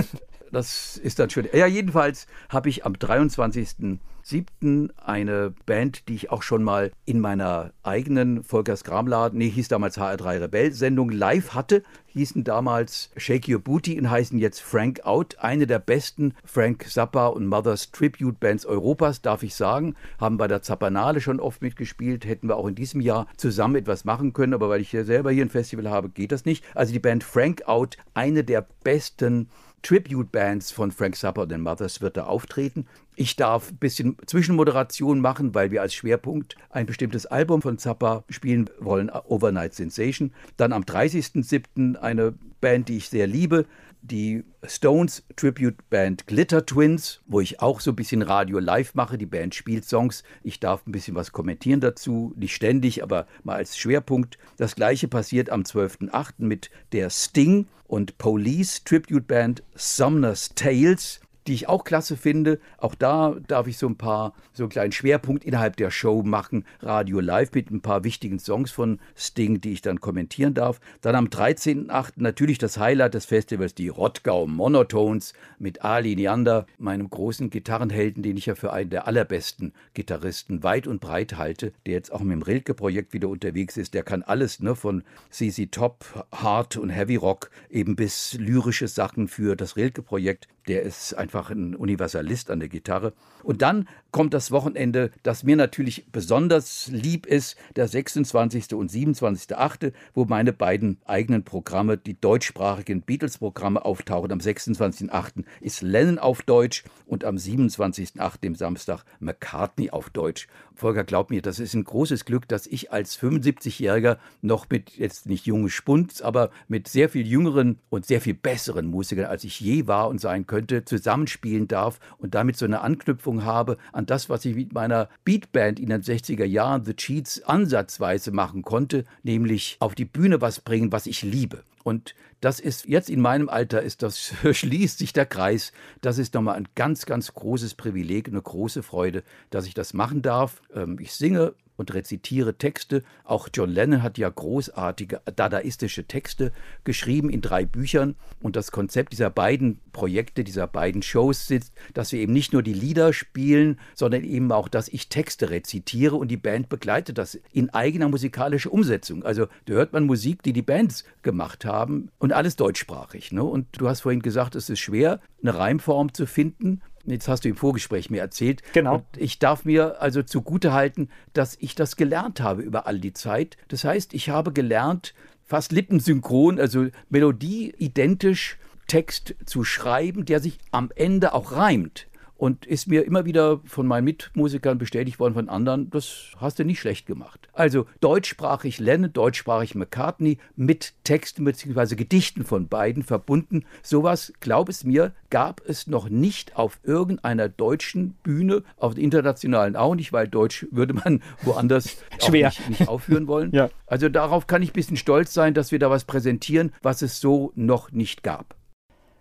das ist dann schön. Ja, jedenfalls habe ich am 23 siebten eine Band, die ich auch schon mal in meiner eigenen Volkers Kramladen, nee, hieß damals HR3 Rebell Sendung live hatte, hießen damals Shake Your Booty und heißen jetzt Frank Out, eine der besten Frank Zappa und Mothers Tribute Bands Europas, darf ich sagen, haben bei der Zappanale schon oft mitgespielt, hätten wir auch in diesem Jahr zusammen etwas machen können, aber weil ich ja selber hier ein Festival habe, geht das nicht. Also die Band Frank Out, eine der besten Tribute-Bands von Frank Zappa und den Mothers wird da auftreten. Ich darf ein bisschen Zwischenmoderation machen, weil wir als Schwerpunkt ein bestimmtes Album von Zappa spielen wollen, Overnight Sensation. Dann am 30.07. eine Band, die ich sehr liebe, die Stones Tribute Band Glitter Twins, wo ich auch so ein bisschen Radio live mache. Die Band spielt Songs. Ich darf ein bisschen was kommentieren dazu. Nicht ständig, aber mal als Schwerpunkt. Das gleiche passiert am 12.08. mit der Sting und Police Tribute Band Sumner's Tales die ich auch klasse finde. Auch da darf ich so ein paar, so einen kleinen Schwerpunkt innerhalb der Show machen. Radio Live mit ein paar wichtigen Songs von Sting, die ich dann kommentieren darf. Dann am 13.8. natürlich das Highlight des Festivals, die Rottgau Monotones mit Ali Neander, meinem großen Gitarrenhelden, den ich ja für einen der allerbesten Gitarristen weit und breit halte, der jetzt auch mit dem Rilke-Projekt wieder unterwegs ist. Der kann alles, ne, von CC Top, Hard und Heavy Rock eben bis lyrische Sachen für das Rilke-Projekt. Der ist ein einfach ein Universalist an der Gitarre. Und dann kommt das Wochenende, das mir natürlich besonders lieb ist, der 26. und 27.8., wo meine beiden eigenen Programme, die deutschsprachigen Beatles-Programme auftauchen. Am 26.8. ist Lennon auf Deutsch und am 27.8., dem Samstag, McCartney auf Deutsch. Volker, glaub mir, das ist ein großes Glück, dass ich als 75-Jähriger noch mit, jetzt nicht junge Spunds, aber mit sehr viel jüngeren und sehr viel besseren Musikern, als ich je war und sein könnte, zusammenspielen darf und damit so eine Anknüpfung habe an das, was ich mit meiner Beatband in den 60er Jahren, The Cheats, ansatzweise machen konnte, nämlich auf die Bühne was bringen, was ich liebe. Und das ist jetzt in meinem Alter ist das schließt sich der Kreis. Das ist nochmal ein ganz, ganz großes Privileg, eine große Freude, dass ich das machen darf. Ähm, ich singe und rezitiere Texte. Auch John Lennon hat ja großartige dadaistische Texte geschrieben in drei Büchern. Und das Konzept dieser beiden Projekte, dieser beiden Shows sitzt, dass wir eben nicht nur die Lieder spielen, sondern eben auch, dass ich Texte rezitiere und die Band begleitet das in eigener musikalischer Umsetzung. Also da hört man Musik, die die Bands gemacht haben und alles deutschsprachig. Ne? Und du hast vorhin gesagt, es ist schwer, eine Reimform zu finden. Jetzt hast du im Vorgespräch mir erzählt. Genau. Und ich darf mir also zugute halten, dass ich das gelernt habe über all die Zeit. Das heißt, ich habe gelernt, fast lippensynchron, also Melodie identisch Text zu schreiben, der sich am Ende auch reimt und ist mir immer wieder von meinen Mitmusikern bestätigt worden, von anderen, das hast du nicht schlecht gemacht. Also deutschsprachig Lennon, deutschsprachig McCartney mit Texten bzw. Gedichten von beiden verbunden. Sowas, glaub es mir, gab es noch nicht auf irgendeiner deutschen Bühne, auf der internationalen auch nicht, weil Deutsch würde man woanders Schwer. Nicht, nicht aufführen wollen. Ja. Also darauf kann ich ein bisschen stolz sein, dass wir da was präsentieren, was es so noch nicht gab.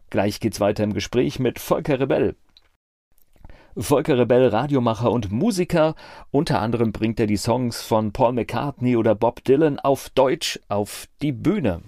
Gleich geht's weiter im Gespräch mit Volker Rebell. Volker Rebell, Radiomacher und Musiker. Unter anderem bringt er die Songs von Paul McCartney oder Bob Dylan auf Deutsch auf die Bühne.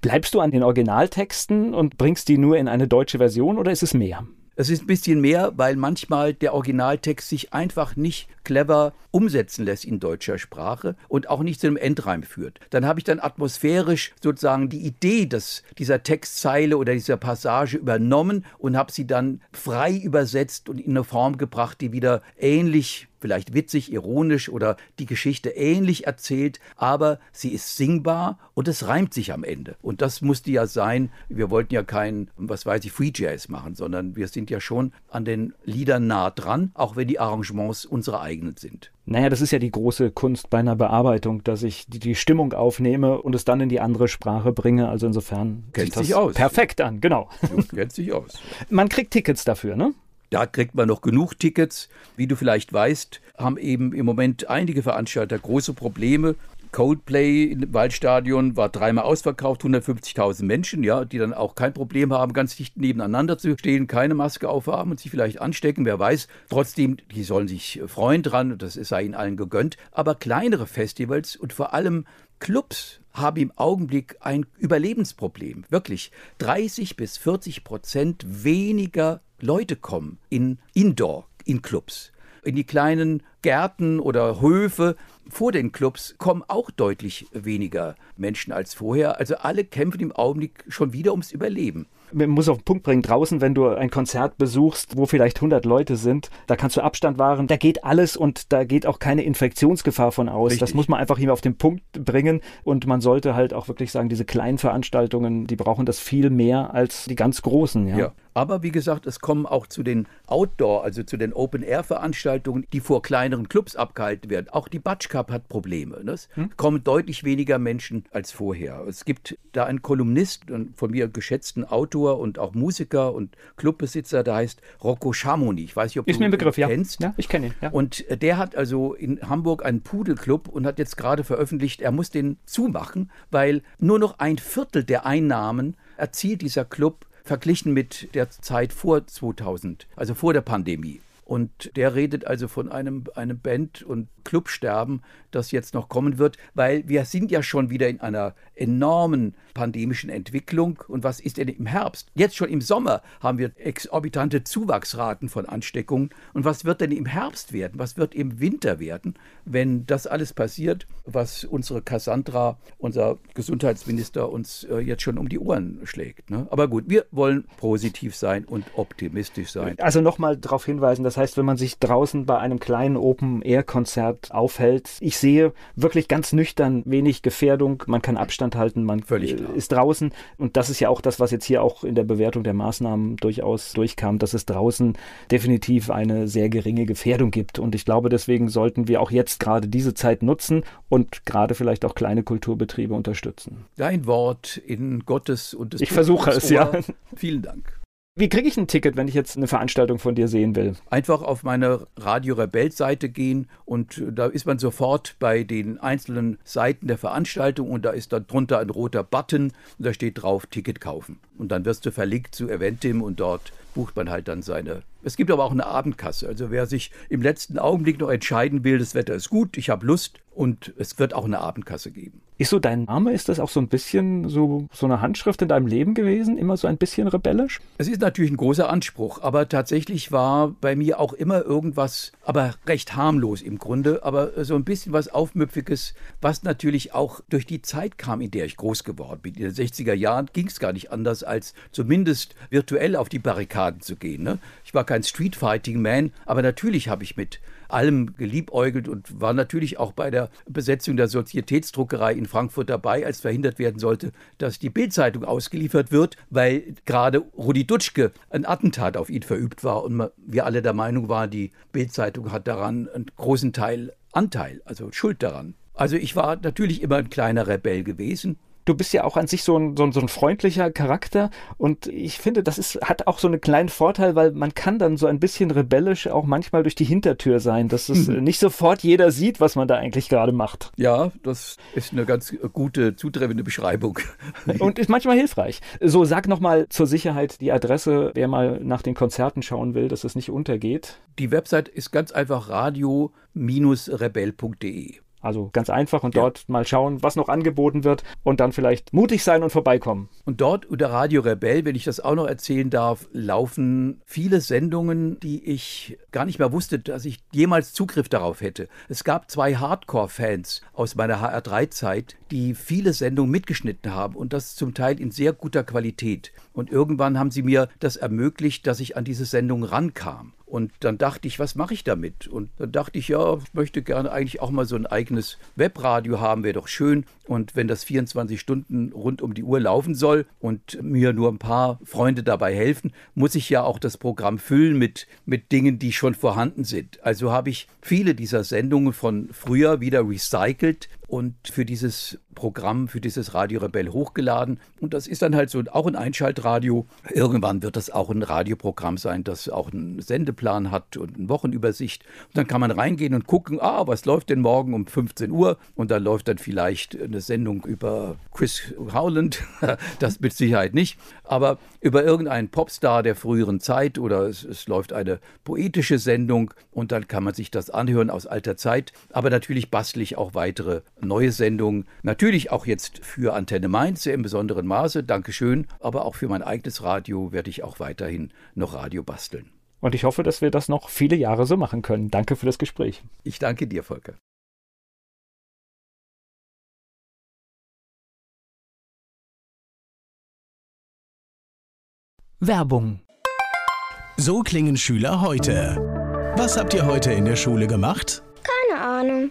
Bleibst du an den Originaltexten und bringst die nur in eine deutsche Version oder ist es mehr? Es ist ein bisschen mehr, weil manchmal der Originaltext sich einfach nicht clever umsetzen lässt in deutscher Sprache und auch nicht zu einem Endreim führt. Dann habe ich dann atmosphärisch sozusagen die Idee des, dieser Textzeile oder dieser Passage übernommen und habe sie dann frei übersetzt und in eine Form gebracht, die wieder ähnlich vielleicht witzig, ironisch oder die Geschichte ähnlich erzählt, aber sie ist singbar und es reimt sich am Ende. Und das musste ja sein, wir wollten ja kein, was weiß ich, Free Jazz machen, sondern wir sind ja schon an den Liedern nah dran, auch wenn die Arrangements unsere eigenen sind. Naja, das ist ja die große Kunst bei einer Bearbeitung, dass ich die, die Stimmung aufnehme und es dann in die andere Sprache bringe. Also insofern Kennt sich aus. perfekt an, genau. Du kennst dich aus. Man kriegt Tickets dafür, ne? Da kriegt man noch genug Tickets. Wie du vielleicht weißt, haben eben im Moment einige Veranstalter große Probleme. Coldplay im Waldstadion war dreimal ausverkauft, 150.000 Menschen, ja, die dann auch kein Problem haben, ganz dicht nebeneinander zu stehen, keine Maske aufhaben und sich vielleicht anstecken, wer weiß. Trotzdem, die sollen sich freuen dran, das sei ihnen allen gegönnt. Aber kleinere Festivals und vor allem Clubs haben im Augenblick ein Überlebensproblem. Wirklich. 30 bis 40 Prozent weniger Leute kommen in Indoor, in Clubs. In die kleinen Gärten oder Höfe vor den Clubs kommen auch deutlich weniger Menschen als vorher. Also alle kämpfen im Augenblick schon wieder ums Überleben man muss auf den Punkt bringen, draußen, wenn du ein Konzert besuchst, wo vielleicht 100 Leute sind, da kannst du Abstand wahren, da geht alles und da geht auch keine Infektionsgefahr von aus. Richtig. Das muss man einfach hier auf den Punkt bringen und man sollte halt auch wirklich sagen, diese kleinen Veranstaltungen, die brauchen das viel mehr als die ganz großen. Ja. Ja. Aber wie gesagt, es kommen auch zu den Outdoor, also zu den Open-Air-Veranstaltungen, die vor kleineren Clubs abgehalten werden. Auch die Batsch Cup hat Probleme. Ne? Es kommen deutlich weniger Menschen als vorher. Es gibt da einen Kolumnist, einen von mir geschätzten Autor und auch Musiker und Clubbesitzer, der heißt Rocco Schamoni. Ich weiß nicht, ob Ist du mir ein Begriff, ihn ja. kennst. Ja, ich kenne ihn. Ja. Und der hat also in Hamburg einen Pudelclub und hat jetzt gerade veröffentlicht, er muss den zumachen, weil nur noch ein Viertel der Einnahmen erzielt dieser Club verglichen mit der Zeit vor 2000, also vor der Pandemie. Und der redet also von einem, einem Band- und Clubsterben, das jetzt noch kommen wird, weil wir sind ja schon wieder in einer enormen pandemischen Entwicklung. Und was ist denn im Herbst? Jetzt schon im Sommer haben wir exorbitante Zuwachsraten von Ansteckungen. Und was wird denn im Herbst werden? Was wird im Winter werden, wenn das alles passiert, was unsere Cassandra, unser Gesundheitsminister, uns äh, jetzt schon um die Ohren schlägt? Ne? Aber gut, wir wollen positiv sein und optimistisch sein. Also nochmal darauf hinweisen, das heißt, wenn man sich draußen bei einem kleinen Open-Air-Konzert aufhält, ich sehe wirklich ganz nüchtern wenig Gefährdung, man kann Abstand halten, man klar. ist draußen und das ist ja auch das, was jetzt hier auch in der Bewertung der Maßnahmen durchaus durchkam, dass es draußen definitiv eine sehr geringe Gefährdung gibt und ich glaube, deswegen sollten wir auch jetzt gerade diese Zeit nutzen und gerade vielleicht auch kleine Kulturbetriebe unterstützen. Dein Wort in Gottes und des Ich versuche es, ja. Vielen Dank. Wie kriege ich ein Ticket, wenn ich jetzt eine Veranstaltung von dir sehen will? Einfach auf meine Radio Rebell Seite gehen und da ist man sofort bei den einzelnen Seiten der Veranstaltung und da ist da drunter ein roter Button und da steht drauf Ticket kaufen. Und dann wirst du verlinkt zu Eventim und dort bucht man halt dann seine. Es gibt aber auch eine Abendkasse. Also wer sich im letzten Augenblick noch entscheiden will, das Wetter ist gut, ich habe Lust und es wird auch eine Abendkasse geben. Ist so dein Name, ist das auch so ein bisschen so, so eine Handschrift in deinem Leben gewesen? Immer so ein bisschen rebellisch? Es ist natürlich ein großer Anspruch, aber tatsächlich war bei mir auch immer irgendwas, aber recht harmlos im Grunde, aber so ein bisschen was Aufmüpfiges, was natürlich auch durch die Zeit kam, in der ich groß geworden bin. In den 60er Jahren ging es gar nicht anders, als zumindest virtuell auf die Barrikaden zu gehen. Ne? Ich war kein Streetfighting-Man, aber natürlich habe ich mit allem geliebäugelt und war natürlich auch bei der Besetzung der Sozietätsdruckerei in Frankfurt dabei, als verhindert werden sollte, dass die Bildzeitung ausgeliefert wird, weil gerade Rudi Dutschke ein Attentat auf ihn verübt war und wir alle der Meinung waren, die Bildzeitung hat daran einen großen Teil Anteil, also Schuld daran. Also ich war natürlich immer ein kleiner Rebell gewesen, du bist ja auch an sich so ein, so ein, so ein freundlicher Charakter und ich finde, das ist, hat auch so einen kleinen Vorteil, weil man kann dann so ein bisschen rebellisch auch manchmal durch die Hintertür sein, dass es mhm. nicht sofort jeder sieht, was man da eigentlich gerade macht. Ja, das ist eine ganz gute, zutreffende Beschreibung. und ist manchmal hilfreich. So, sag nochmal zur Sicherheit die Adresse, wer mal nach den Konzerten schauen will, dass es nicht untergeht. Die Website ist ganz einfach radio-rebell.de. Also ganz einfach und ja. dort mal schauen, was noch angeboten wird und dann vielleicht mutig sein und vorbeikommen. Und dort unter Radio Rebell, wenn ich das auch noch erzählen darf, laufen viele Sendungen, die ich gar nicht mehr wusste, dass ich jemals Zugriff darauf hätte. Es gab zwei Hardcore-Fans aus meiner HR3-Zeit, die viele Sendungen mitgeschnitten haben und das zum Teil in sehr guter Qualität. Und irgendwann haben sie mir das ermöglicht, dass ich an diese Sendung rankam. Und dann dachte ich, was mache ich damit? Und dann dachte ich, ja, ich möchte gerne eigentlich auch mal so ein eigenes Webradio haben, wäre doch schön. Und wenn das 24 Stunden rund um die Uhr laufen soll und mir nur ein paar Freunde dabei helfen, muss ich ja auch das Programm füllen mit, mit Dingen, die schon vorhanden sind. Also habe ich viele dieser Sendungen von früher wieder recycelt und für dieses Programm, für dieses Radio Rebell hochgeladen. Und das ist dann halt so auch ein Einschaltradio. Irgendwann wird das auch ein Radioprogramm sein, das auch einen Sendeplan hat und eine Wochenübersicht. Und dann kann man reingehen und gucken, ah, was läuft denn morgen um 15 Uhr? Und da läuft dann vielleicht eine Sendung über Chris Howland. das mit Sicherheit nicht. Aber über irgendeinen Popstar der früheren Zeit oder es, es läuft eine poetische Sendung und dann kann man sich das anhören aus alter Zeit. Aber natürlich bastle ich auch weitere neue Sendungen. Natürlich auch jetzt für Antenne Mainz sehr im besonderen Maße. Dankeschön. Aber auch für mein eigenes Radio werde ich auch weiterhin noch Radio basteln. Und ich hoffe, dass wir das noch viele Jahre so machen können. Danke für das Gespräch. Ich danke dir, Volker. Werbung. So klingen Schüler heute. Was habt ihr heute in der Schule gemacht? Keine Ahnung.